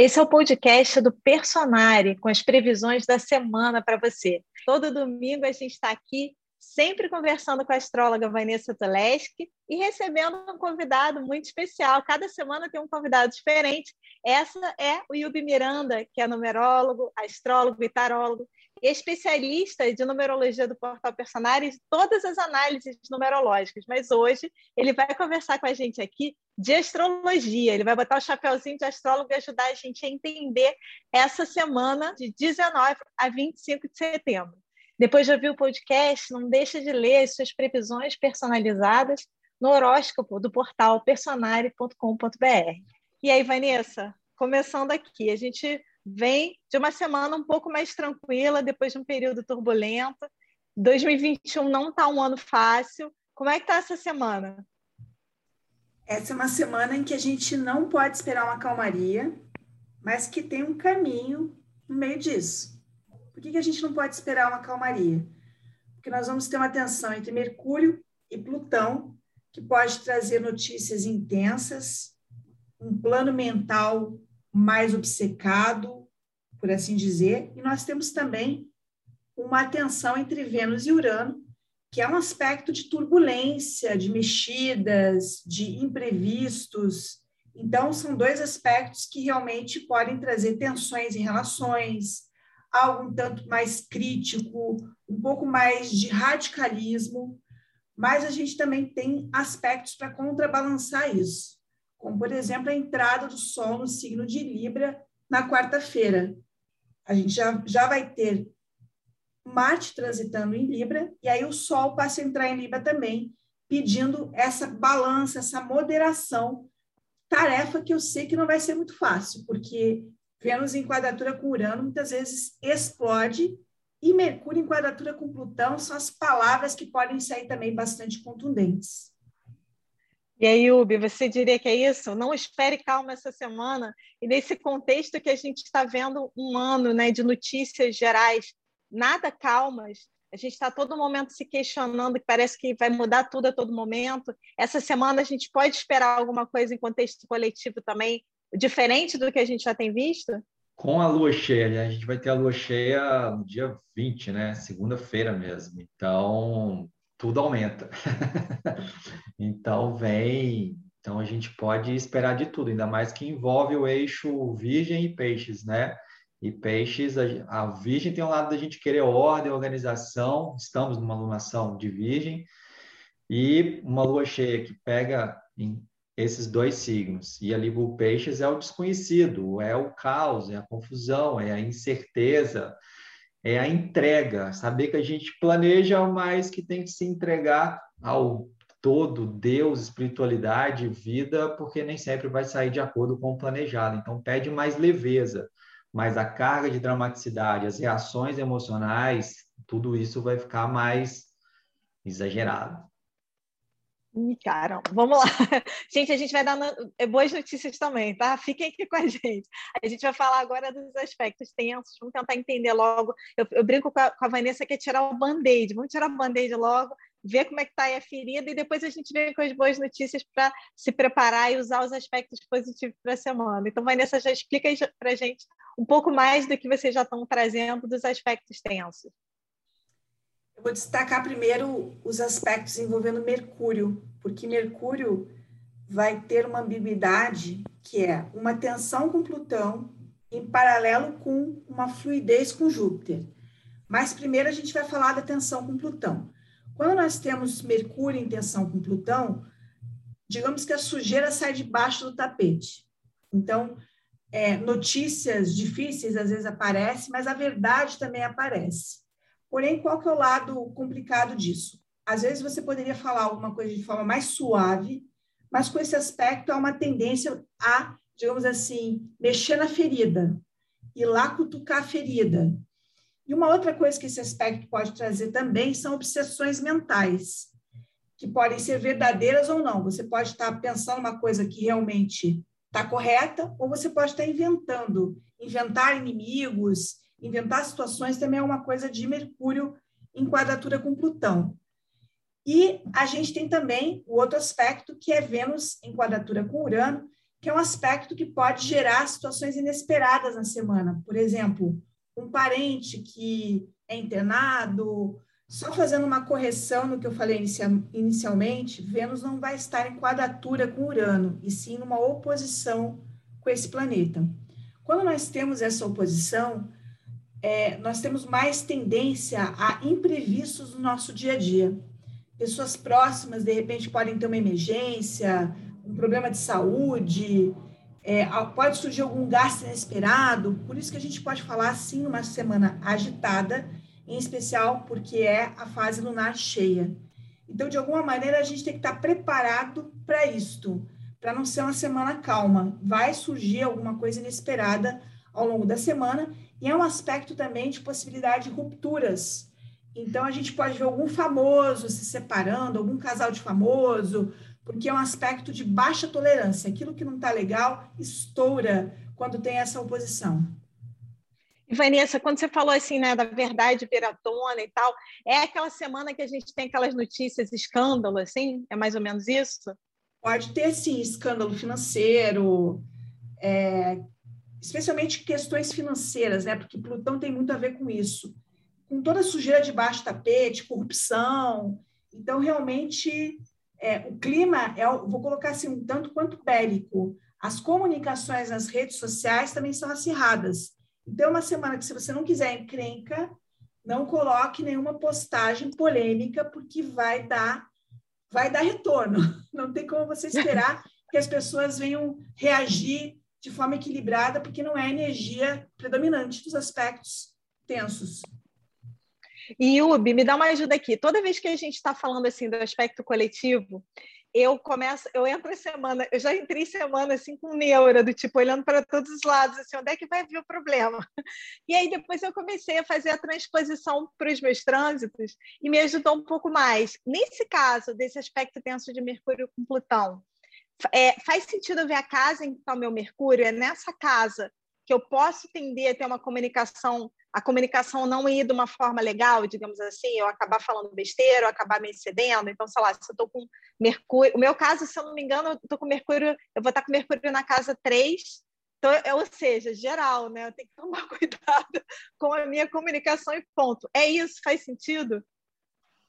Esse é o podcast do Personare, com as previsões da semana para você. Todo domingo a gente está aqui, sempre conversando com a astróloga Vanessa Toleski e recebendo um convidado muito especial. Cada semana tem um convidado diferente. Essa é o Yubi Miranda, que é numerólogo, astrólogo e tarólogo, especialista de numerologia do Portal Personagens, todas as análises numerológicas. Mas hoje ele vai conversar com a gente aqui de astrologia. Ele vai botar o chapéuzinho de astrólogo e ajudar a gente a entender essa semana de 19 a 25 de setembro. Depois de ouvir o podcast, não deixa de ler as suas previsões personalizadas no horóscopo do portal personare.com.br. E aí, Vanessa, começando aqui, a gente vem de uma semana um pouco mais tranquila, depois de um período turbulento. 2021 não está um ano fácil. Como é que está essa semana? Essa é uma semana em que a gente não pode esperar uma calmaria, mas que tem um caminho no meio disso. Por que, que a gente não pode esperar uma calmaria? Porque nós vamos ter uma tensão entre Mercúrio e Plutão, que pode trazer notícias intensas, um plano mental mais obcecado, por assim dizer, e nós temos também uma tensão entre Vênus e Urano, que é um aspecto de turbulência, de mexidas, de imprevistos. Então, são dois aspectos que realmente podem trazer tensões em relações, algo um tanto mais crítico, um pouco mais de radicalismo, mas a gente também tem aspectos para contrabalançar isso como, por exemplo, a entrada do Sol no signo de Libra na quarta-feira. A gente já, já vai ter Marte transitando em Libra, e aí o Sol passa a entrar em Libra também, pedindo essa balança, essa moderação, tarefa que eu sei que não vai ser muito fácil, porque Vênus em quadratura com Urano muitas vezes explode, e Mercúrio em quadratura com Plutão são as palavras que podem sair também bastante contundentes. E aí, Ubi, você diria que é isso? Não espere calma essa semana. E nesse contexto que a gente está vendo um ano né, de notícias gerais, nada calmas, a gente está todo momento se questionando, que parece que vai mudar tudo a todo momento. Essa semana a gente pode esperar alguma coisa em contexto coletivo também, diferente do que a gente já tem visto? Com a lua cheia, a gente vai ter a lua cheia no dia 20, né? Segunda-feira mesmo. Então, tudo aumenta. então vem, então a gente pode esperar de tudo, ainda mais que envolve o eixo Virgem e Peixes, né? E Peixes, a, a Virgem tem um lado da gente querer ordem, organização, estamos numa lunação de Virgem, e uma lua cheia que pega em esses dois signos. E ali o Peixes é o desconhecido, é o caos, é a confusão, é a incerteza, é a entrega, saber que a gente planeja, mas que tem que se entregar ao todo, Deus, espiritualidade, vida, porque nem sempre vai sair de acordo com o planejado. Então, pede mais leveza, mas a carga de dramaticidade, as reações emocionais, tudo isso vai ficar mais exagerado. Caramba, vamos lá. Gente, a gente vai dar. É, boas notícias também, tá? Fiquem aqui com a gente. A gente vai falar agora dos aspectos tensos, vamos tentar entender logo. Eu, eu brinco com a, com a, Vanessa que é tirar o band-aid. Vamos tirar o band-aid logo, ver como é que está aí a ferida e depois a gente vem com as boas notícias para se preparar e usar os aspectos positivos para a semana. Então, Vanessa, já explica para a gente um pouco mais do que vocês já estão trazendo dos aspectos tensos. Eu vou destacar primeiro os aspectos envolvendo Mercúrio, porque Mercúrio vai ter uma ambiguidade que é uma tensão com Plutão em paralelo com uma fluidez com Júpiter. Mas primeiro a gente vai falar da tensão com Plutão. Quando nós temos Mercúrio em tensão com Plutão, digamos que a sujeira sai debaixo do tapete. Então, é, notícias difíceis às vezes aparecem, mas a verdade também aparece. Porém, qual que é o lado complicado disso? Às vezes você poderia falar alguma coisa de forma mais suave, mas com esse aspecto há uma tendência a, digamos assim, mexer na ferida, ir lá cutucar a ferida. E uma outra coisa que esse aspecto pode trazer também são obsessões mentais, que podem ser verdadeiras ou não. Você pode estar pensando uma coisa que realmente está correta, ou você pode estar inventando, inventar inimigos, Inventar situações também é uma coisa de Mercúrio em quadratura com Plutão. E a gente tem também o outro aspecto, que é Vênus em quadratura com Urano, que é um aspecto que pode gerar situações inesperadas na semana. Por exemplo, um parente que é internado, só fazendo uma correção no que eu falei inicialmente, Vênus não vai estar em quadratura com Urano, e sim numa oposição com esse planeta. Quando nós temos essa oposição, é, nós temos mais tendência a imprevistos no nosso dia a dia. Pessoas próximas, de repente, podem ter uma emergência, um problema de saúde, é, pode surgir algum gasto inesperado, por isso que a gente pode falar, sim, uma semana agitada, em especial porque é a fase lunar cheia. Então, de alguma maneira, a gente tem que estar preparado para isto, para não ser uma semana calma. Vai surgir alguma coisa inesperada ao longo da semana, e é um aspecto também de possibilidade de rupturas. Então, a gente pode ver algum famoso se separando, algum casal de famoso, porque é um aspecto de baixa tolerância. Aquilo que não está legal estoura quando tem essa oposição. E Vanessa, quando você falou assim, né, da verdade piratona e tal, é aquela semana que a gente tem aquelas notícias escândalo, assim? É mais ou menos isso? Pode ter, sim, escândalo financeiro, é, especialmente questões financeiras, né? Porque Plutão tem muito a ver com isso. Com toda a sujeira de baixo tapete, corrupção. Então, realmente, é, o clima é, vou colocar assim, um tanto quanto bélico. As comunicações nas redes sociais também são acirradas. Então, é uma semana que, se você não quiser encrenca, não coloque nenhuma postagem polêmica, porque vai dar, vai dar retorno. Não tem como você esperar que as pessoas venham reagir de forma equilibrada, porque não é a energia predominante dos aspectos tensos. E, Ubi, me dá uma ajuda aqui. Toda vez que a gente está falando assim do aspecto coletivo, eu começo, eu entro em semana, eu já entrei semana assim com neura, do tipo, olhando para todos os lados, assim, onde é que vai vir o problema? E aí depois eu comecei a fazer a transposição para os meus trânsitos e me ajudou um pouco mais. Nesse caso, desse aspecto tenso de Mercúrio com Plutão, é, faz sentido ver a casa em que está o meu Mercúrio? É nessa casa que eu posso tender a ter uma comunicação a comunicação não ir de uma forma legal, digamos assim, eu acabar falando besteira, eu acabar me excedendo. Então, sei lá, se eu estou com Mercúrio. O meu caso, se eu não me engano, eu estou com Mercúrio, eu vou estar com Mercúrio na casa 3. Então, é, ou seja, geral, né? Eu tenho que tomar cuidado com a minha comunicação e ponto. É isso? Faz sentido?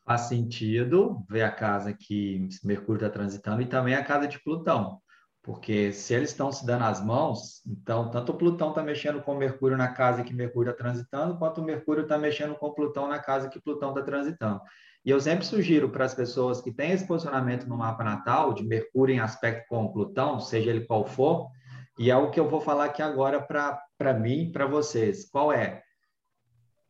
Faz sentido ver a casa que Mercúrio está transitando e também a casa de Plutão. Porque se eles estão se dando as mãos, então tanto o Plutão está mexendo com Mercúrio na casa que Mercúrio está transitando, quanto o Mercúrio está mexendo com Plutão na casa que Plutão está transitando. E eu sempre sugiro para as pessoas que têm esse posicionamento no mapa natal, de Mercúrio em aspecto com Plutão, seja ele qual for, e é o que eu vou falar aqui agora para mim para vocês. Qual é?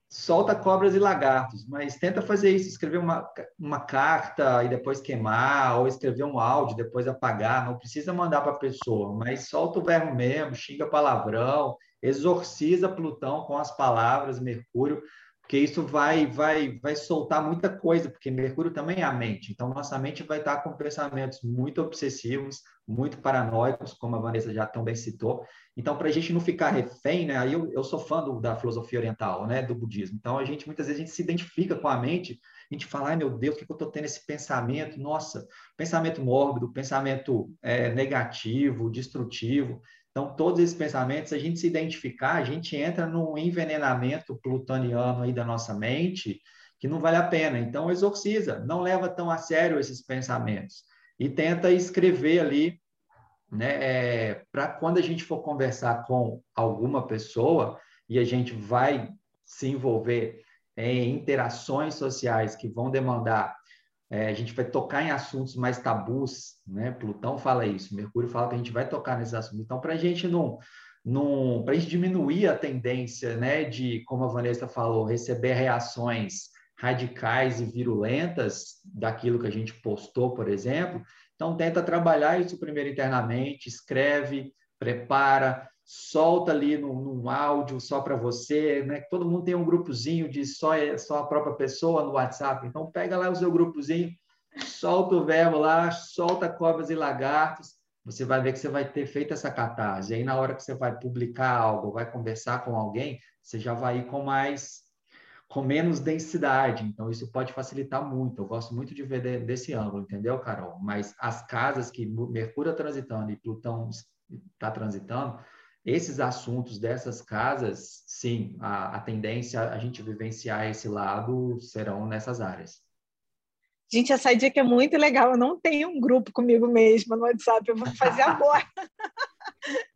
Solta cobras e lagartos, mas tenta fazer isso, escrever uma, uma carta e depois queimar, ou escrever um áudio depois apagar, não precisa mandar para a pessoa, mas solta o verbo mesmo, xinga palavrão, exorciza Plutão com as palavras, Mercúrio, porque isso vai, vai, vai soltar muita coisa, porque Mercúrio também é a mente. Então, nossa mente vai estar com pensamentos muito obsessivos, muito paranoicos, como a Vanessa já também citou. Então, para a gente não ficar refém, né? Aí eu, eu sou fã do, da filosofia oriental, né? Do budismo. Então, a gente muitas vezes a gente se identifica com a mente, a gente fala, ai meu Deus, o que, que eu estou tendo esse pensamento? Nossa, pensamento mórbido, pensamento é, negativo, destrutivo. Então, todos esses pensamentos, a gente se identificar, a gente entra num envenenamento plutoniano aí da nossa mente que não vale a pena. Então, exorciza, não leva tão a sério esses pensamentos e tenta escrever ali, né, é, para quando a gente for conversar com alguma pessoa e a gente vai se envolver em interações sociais que vão demandar é, a gente vai tocar em assuntos mais tabus, né? Plutão fala isso, Mercúrio fala que a gente vai tocar nesses assuntos. Então, para a gente não, não para a gente diminuir a tendência, né, de, como a Vanessa falou, receber reações radicais e virulentas daquilo que a gente postou, por exemplo, então tenta trabalhar isso primeiro internamente, escreve, prepara, solta ali num, num áudio só para você, né? Todo mundo tem um grupozinho de só, só a própria pessoa no WhatsApp. Então pega lá o seu grupozinho, solta o verbo lá, solta cobras e lagartos. Você vai ver que você vai ter feito essa catarse. Aí na hora que você vai publicar algo, vai conversar com alguém, você já vai ir com mais com menos densidade, então isso pode facilitar muito. Eu gosto muito de ver desse ângulo, entendeu, Carol? Mas as casas que Mercúrio transitando e Plutão está transitando, esses assuntos dessas casas, sim, a, a tendência a gente vivenciar esse lado serão nessas áreas. Gente, essa dica é muito legal. Eu não tenho um grupo comigo mesma no WhatsApp, eu vou fazer agora.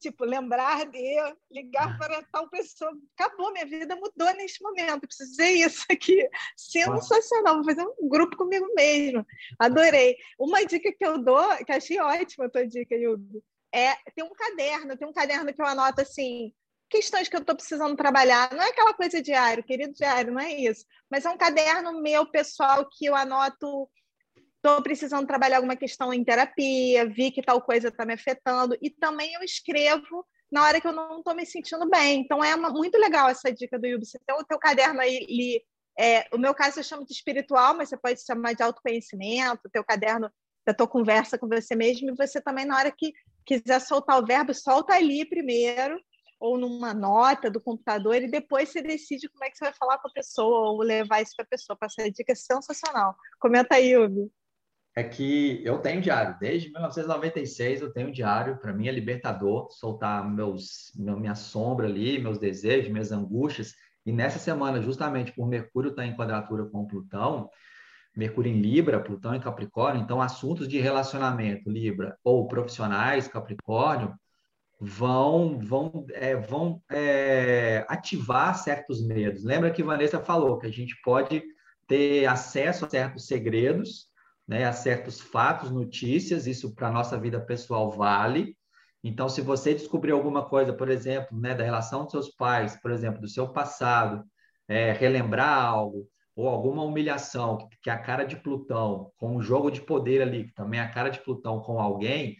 tipo, lembrar de ligar para tal pessoa. Acabou, minha vida mudou neste momento. Preciso dizer isso aqui. Sensacional. Vou fazer um grupo comigo mesmo. Adorei. Uma dica que eu dou, que achei ótima a tua dica, Yubi, é ter um caderno. Tem um caderno que eu anoto assim, questões que eu estou precisando trabalhar. Não é aquela coisa diário, querido diário, não é isso. Mas é um caderno meu pessoal que eu anoto. Estou precisando trabalhar alguma questão em terapia, vi que tal coisa está me afetando. E também eu escrevo na hora que eu não estou me sentindo bem. Então é uma, muito legal essa dica do Yubi. Você tem o teu caderno aí, li, é, o meu caso eu chamo de espiritual, mas você pode chamar de autoconhecimento, o teu caderno da tua conversa com você mesmo, e você também, na hora que quiser soltar o verbo, solta ali primeiro, ou numa nota do computador e depois você decide como é que você vai falar com a pessoa ou levar isso para a pessoa. Essa dica é sensacional. Comenta aí, Ubi. É que eu tenho diário. Desde 1996 eu tenho diário. Para mim é libertador soltar meus, minha sombra ali, meus desejos, minhas angústias. E nessa semana, justamente por Mercúrio estar tá em quadratura com Plutão, Mercúrio em Libra, Plutão em Capricórnio, então assuntos de relacionamento Libra ou profissionais Capricórnio vão vão é, vão é, ativar certos medos. Lembra que Vanessa falou que a gente pode ter acesso a certos segredos, né, a certos fatos, notícias. Isso para nossa vida pessoal vale. Então, se você descobrir alguma coisa, por exemplo, né, da relação dos seus pais, por exemplo, do seu passado, é, relembrar algo ou alguma humilhação que é a cara de Plutão com um jogo de poder ali, que também é a cara de Plutão com alguém,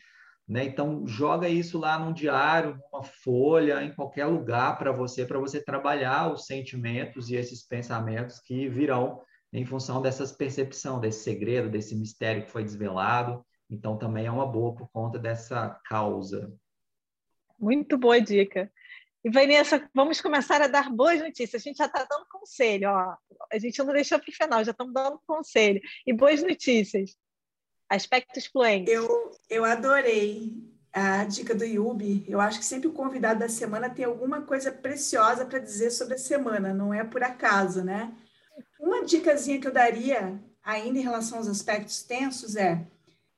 né? Então, joga isso lá num diário, numa folha, em qualquer lugar para você, para você trabalhar os sentimentos e esses pensamentos que virão em função dessas percepção, desse segredo, desse mistério que foi desvelado. Então, também é uma boa por conta dessa causa. Muito boa dica. E, Vanessa, vamos começar a dar boas notícias. A gente já está dando conselho, ó. A gente não deixou para o final, já estamos dando conselho. E boas notícias. Aspectos fluentes. Eu, eu adorei a dica do Yubi. Eu acho que sempre o convidado da semana tem alguma coisa preciosa para dizer sobre a semana, não é por acaso, né? Uma dicasinha que eu daria, ainda em relação aos aspectos tensos, é: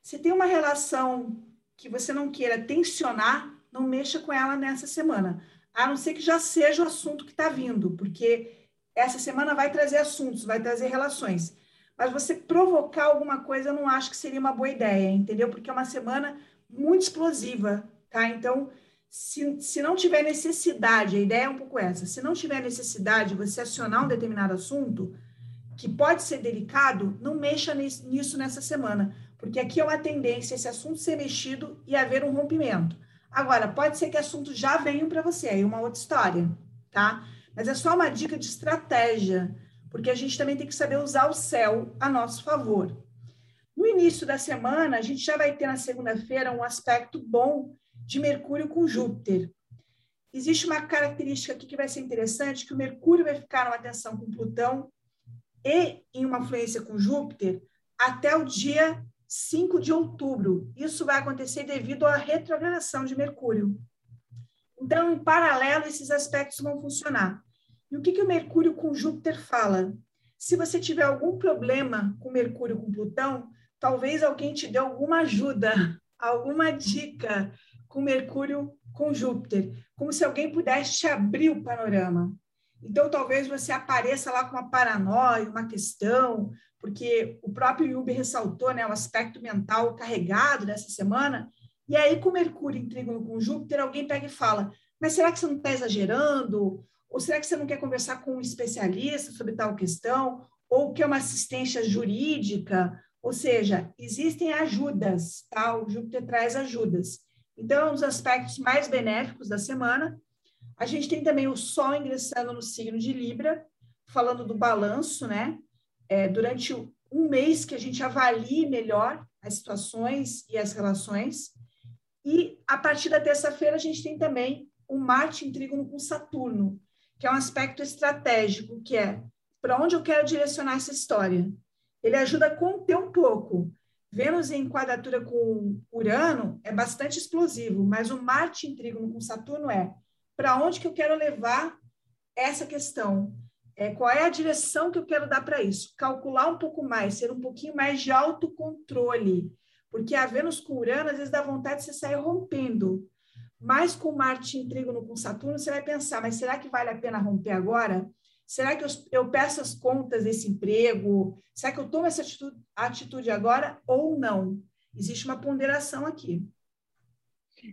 se tem uma relação que você não queira tensionar, não mexa com ela nessa semana, a não ser que já seja o assunto que está vindo, porque essa semana vai trazer assuntos, vai trazer relações mas você provocar alguma coisa eu não acho que seria uma boa ideia, entendeu? Porque é uma semana muito explosiva, tá? Então, se, se não tiver necessidade, a ideia é um pouco essa, se não tiver necessidade de você acionar um determinado assunto, que pode ser delicado, não mexa nisso nessa semana, porque aqui é uma tendência esse assunto ser mexido e haver um rompimento. Agora, pode ser que assuntos já venham para você, aí uma outra história, tá? Mas é só uma dica de estratégia porque a gente também tem que saber usar o céu a nosso favor. No início da semana, a gente já vai ter na segunda-feira um aspecto bom de Mercúrio com Júpiter. Existe uma característica aqui que vai ser interessante, que o Mercúrio vai ficar numa tensão com Plutão e em uma fluência com Júpiter até o dia 5 de outubro. Isso vai acontecer devido à retrogradação de Mercúrio. Então, em paralelo, esses aspectos vão funcionar. E o que, que o Mercúrio com Júpiter fala? Se você tiver algum problema com Mercúrio com Plutão, talvez alguém te dê alguma ajuda, alguma dica com Mercúrio com Júpiter, como se alguém pudesse te abrir o panorama. Então, talvez você apareça lá com uma paranoia, uma questão, porque o próprio Yubi ressaltou né, o aspecto mental carregado dessa semana. E aí, com Mercúrio em trígono com Júpiter, alguém pega e fala: Mas será que você não está exagerando? Ou será que você não quer conversar com um especialista sobre tal questão? Ou que é uma assistência jurídica? Ou seja, existem ajudas, tá? O Júpiter traz ajudas. Então, é um dos aspectos mais benéficos da semana. A gente tem também o Sol ingressando no signo de Libra, falando do balanço, né? É, durante um mês que a gente avalie melhor as situações e as relações. E a partir da terça-feira a gente tem também o Marte em trígono com Saturno, que é um aspecto estratégico, que é para onde eu quero direcionar essa história. Ele ajuda a conter um pouco. Vênus em quadratura com Urano é bastante explosivo, mas o Marte em trígono com Saturno é para onde que eu quero levar essa questão? É, qual é a direção que eu quero dar para isso? Calcular um pouco mais, ser um pouquinho mais de autocontrole. Porque a Vênus com Urano, às vezes dá vontade de você sair rompendo. Mas com Marte em trígono com Saturno, você vai pensar, mas será que vale a pena romper agora? Será que eu, eu peço as contas desse emprego? Será que eu tomo essa atitude, atitude agora ou não? Existe uma ponderação aqui.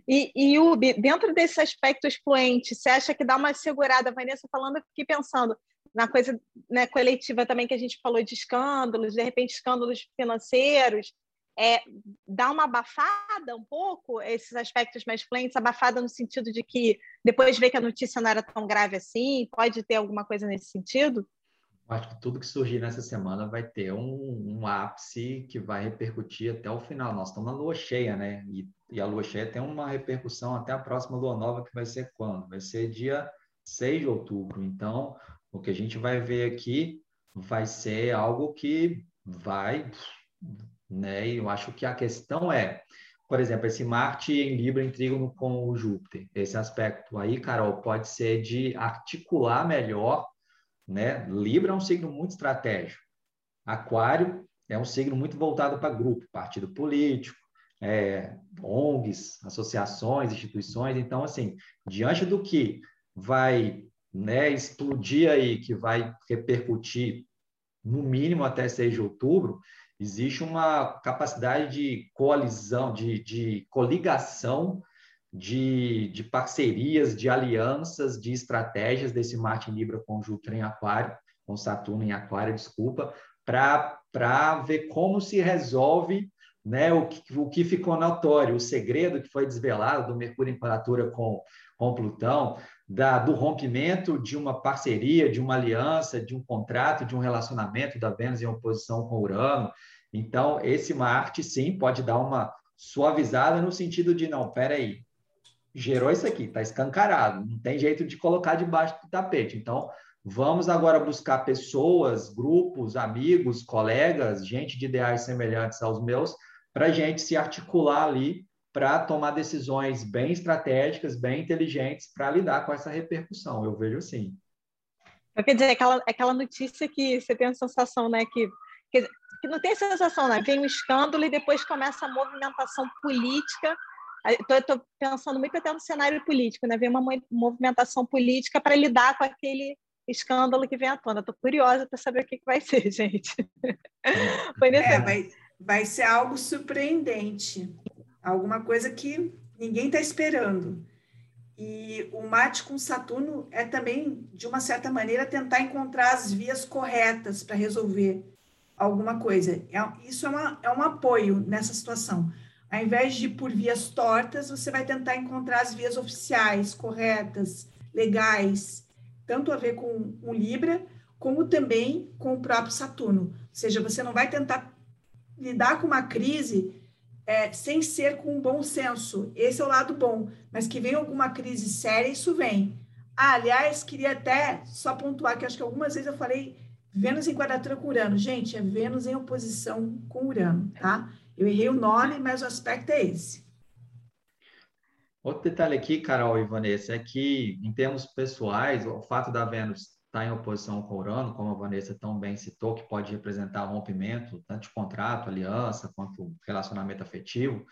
E, e Ubi, dentro desse aspecto excluente, você acha que dá uma segurada? A Vanessa falando, eu fiquei pensando na coisa né, coletiva também que a gente falou de escândalos, de repente escândalos financeiros, é, dá uma abafada um pouco esses aspectos mais flentes, abafada no sentido de que depois vê que a notícia não era tão grave assim, pode ter alguma coisa nesse sentido? Acho que tudo que surgir nessa semana vai ter um, um ápice que vai repercutir até o final. Nós estamos na lua cheia, né? E, e, a lua cheia tem uma repercussão até a próxima lua nova, que vai ser quando? Vai ser dia 6 de outubro. Então, o que a gente vai ver aqui vai ser algo que vai né? Eu acho que a questão é, por exemplo, esse Marte em Libra em trígono com o Júpiter, esse aspecto aí, Carol, pode ser de articular melhor, né? Libra é um signo muito estratégico. Aquário é um signo muito voltado para grupo, partido político, é, ONGs, associações, instituições. Então, assim, diante do que vai né, explodir aí, que vai repercutir no mínimo até 6 de outubro, existe uma capacidade de coalizão, de, de coligação, de, de parcerias, de alianças, de estratégias desse Marte Libra com Júpiter em Aquário, com Saturno em Aquário, desculpa, para ver como se resolve né, o, que, o que ficou notório, o segredo que foi desvelado do Mercúrio em quadratura com, com Plutão, da, do rompimento de uma parceria, de uma aliança, de um contrato, de um relacionamento da Vênus em oposição com Urano. Então, esse Marte, sim, pode dar uma suavizada no sentido de, não, peraí, gerou isso aqui, está escancarado, não tem jeito de colocar debaixo do tapete. Então, vamos agora buscar pessoas, grupos, amigos, colegas, gente de ideais semelhantes aos meus, para a gente se articular ali para tomar decisões bem estratégicas, bem inteligentes para lidar com essa repercussão. Eu vejo assim. Quer dizer, aquela, aquela notícia que você tem a sensação, né, que, que, que não tem sensação, né? Vem um escândalo e depois começa a movimentação política. Estou pensando muito até no cenário político, né? Vem uma movimentação política para lidar com aquele escândalo que vem à tona. Estou curiosa para saber o que, que vai ser, gente. é, vai, vai ser algo surpreendente alguma coisa que ninguém está esperando. E o mate com Saturno é também, de uma certa maneira, tentar encontrar as vias corretas para resolver alguma coisa. É, isso é, uma, é um apoio nessa situação. Ao invés de ir por vias tortas, você vai tentar encontrar as vias oficiais, corretas, legais, tanto a ver com o Libra, como também com o próprio Saturno. Ou seja, você não vai tentar lidar com uma crise é, sem ser com um bom senso. Esse é o lado bom. Mas que vem alguma crise séria, isso vem. Ah, aliás, queria até só pontuar que acho que algumas vezes eu falei Vênus em quadratura com Urano. Gente, é Vênus em oposição com Urano, tá? Eu errei o nome, mas o aspecto é esse. Outro detalhe aqui, Carol e Vanessa, é que, em termos pessoais, o fato da Vênus está em oposição com Urano, como a Vanessa tão bem citou, que pode representar rompimento, tanto de contrato, aliança, quanto relacionamento afetivo.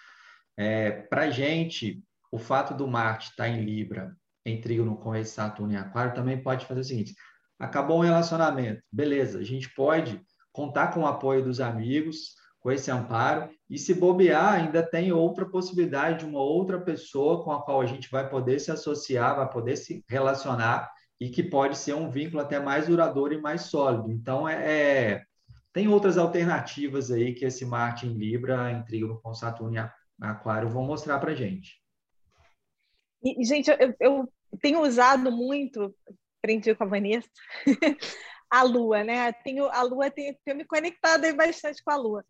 É, Para a gente, o fato do Marte estar tá em Libra, em trígono com esse Saturno em Aquário, também pode fazer o seguinte: acabou um relacionamento, beleza, a gente pode contar com o apoio dos amigos, com esse amparo, e se bobear, ainda tem outra possibilidade de uma outra pessoa com a qual a gente vai poder se associar, vai poder se relacionar e que pode ser um vínculo até mais duradouro e mais sólido. Então, é, é tem outras alternativas aí que esse Marte em Libra, em com Saturno e Aquário vão mostrar para gente. E, gente, eu, eu tenho usado muito, aprendi com a Vanessa, a Lua, né? Tenho, a Lua tem, tenho me conectado aí bastante com a Lua.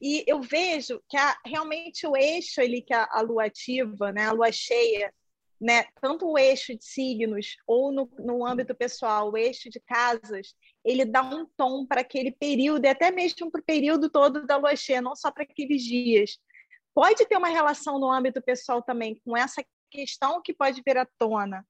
E eu vejo que a, realmente o eixo ali que a, a Lua ativa, né? A Lua cheia, né, tanto o eixo de signos ou no, no âmbito pessoal, o eixo de casas, ele dá um tom para aquele período e até mesmo para o período todo da lua cheia, não só para aqueles dias. Pode ter uma relação no âmbito pessoal também com essa questão que pode vir à tona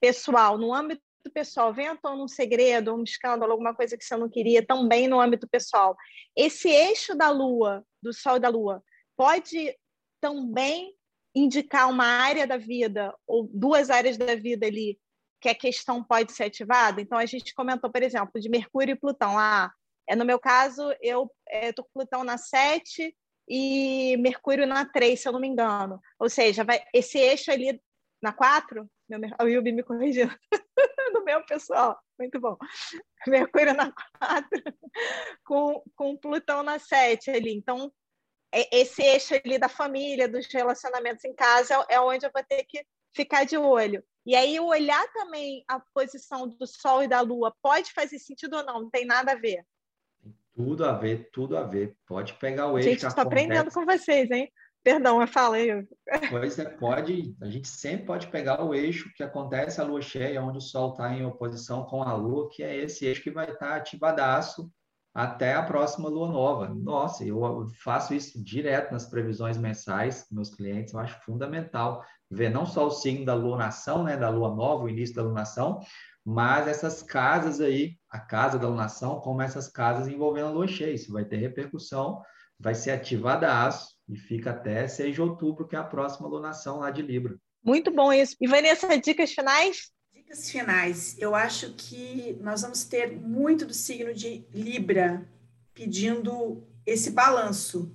pessoal, no âmbito pessoal, vem à tona um segredo, um escândalo, alguma coisa que você não queria, também no âmbito pessoal. Esse eixo da lua, do sol e da lua, pode também indicar uma área da vida ou duas áreas da vida ali que a questão pode ser ativada. Então a gente comentou, por exemplo, de Mercúrio e Plutão. Ah, é no meu caso eu estou com Plutão na 7 e Mercúrio na 3, se eu não me engano. Ou seja, vai, esse eixo ali na 4, meu, o Yubi me corrigindo, do meu pessoal, muito bom. Mercúrio na 4, com, com Plutão na 7 ali. Então, é, esse eixo ali da família, dos relacionamentos em casa, é onde eu vou ter que ficar de olho. E aí, olhar também a posição do Sol e da Lua pode fazer sentido ou não? Não tem nada a ver. Tem tudo a ver, tudo a ver. Pode pegar o eixo. Gente, estou aprendendo com vocês, hein? Perdão, eu falei. Pois é, pode. A gente sempre pode pegar o eixo que acontece a lua cheia, onde o Sol está em oposição com a Lua, que é esse eixo que vai estar tá ativadaço até a próxima lua nova. Nossa, eu faço isso direto nas previsões mensais meus clientes, eu acho fundamental ver não só o signo da lunação, né, da lua nova, o início da lunação, mas essas casas aí, a casa da lunação, como essas casas envolvendo a lua cheia, isso vai ter repercussão, vai ser ativada aço e fica até 6 de outubro, que é a próxima lunação lá de Libra. Muito bom isso. E Vanessa, dicas finais? Dicas finais. Eu acho que nós vamos ter muito do signo de Libra pedindo esse balanço.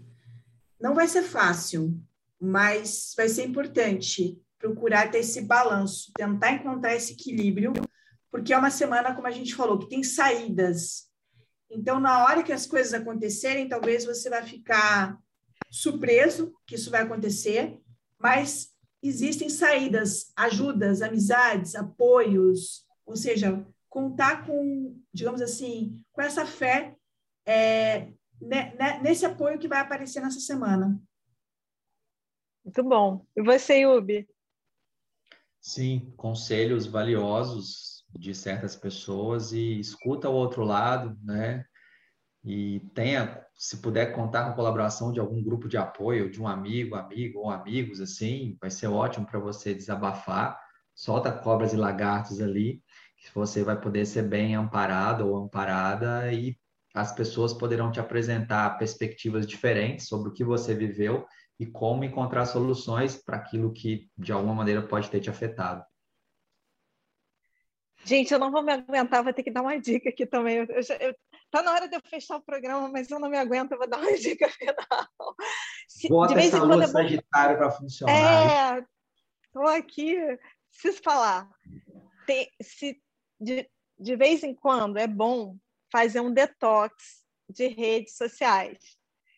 Não vai ser fácil, mas vai ser importante procurar ter esse balanço, tentar encontrar esse equilíbrio, porque é uma semana, como a gente falou, que tem saídas. Então, na hora que as coisas acontecerem, talvez você vai ficar surpreso que isso vai acontecer, mas existem saídas, ajudas, amizades, apoios, ou seja, contar com, digamos assim, com essa fé é, né, né, nesse apoio que vai aparecer nessa semana. Muito bom. E você, Yubi? Sim, conselhos valiosos de certas pessoas e escuta o outro lado, né? E tenha se puder contar com a colaboração de algum grupo de apoio, de um amigo, amigo ou amigos, assim, vai ser ótimo para você desabafar. Solta cobras e lagartos ali, que você vai poder ser bem amparado ou amparada e as pessoas poderão te apresentar perspectivas diferentes sobre o que você viveu e como encontrar soluções para aquilo que de alguma maneira pode ter te afetado. Gente, eu não vou me aguentar, vou ter que dar uma dica aqui também. Eu, eu, tá na hora de eu fechar o programa, mas eu não me aguento, eu vou dar uma dica final. Se, Bota de vez essa em quando lua é Sagitário para funcionar. É, estou aqui, preciso falar. Tem, se, de, de vez em quando é bom fazer um detox de redes sociais.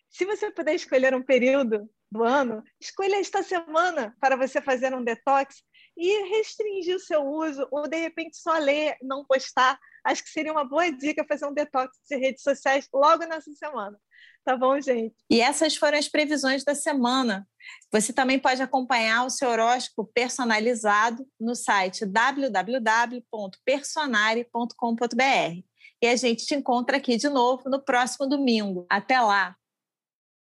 Se você puder escolher um período do ano, escolha esta semana para você fazer um detox e restringir o seu uso, ou de repente só ler, não postar. Acho que seria uma boa dica fazer um detox de redes sociais logo nessa semana. Tá bom, gente? E essas foram as previsões da semana. Você também pode acompanhar o seu horóscopo personalizado no site www.personare.com.br. E a gente te encontra aqui de novo no próximo domingo. Até lá!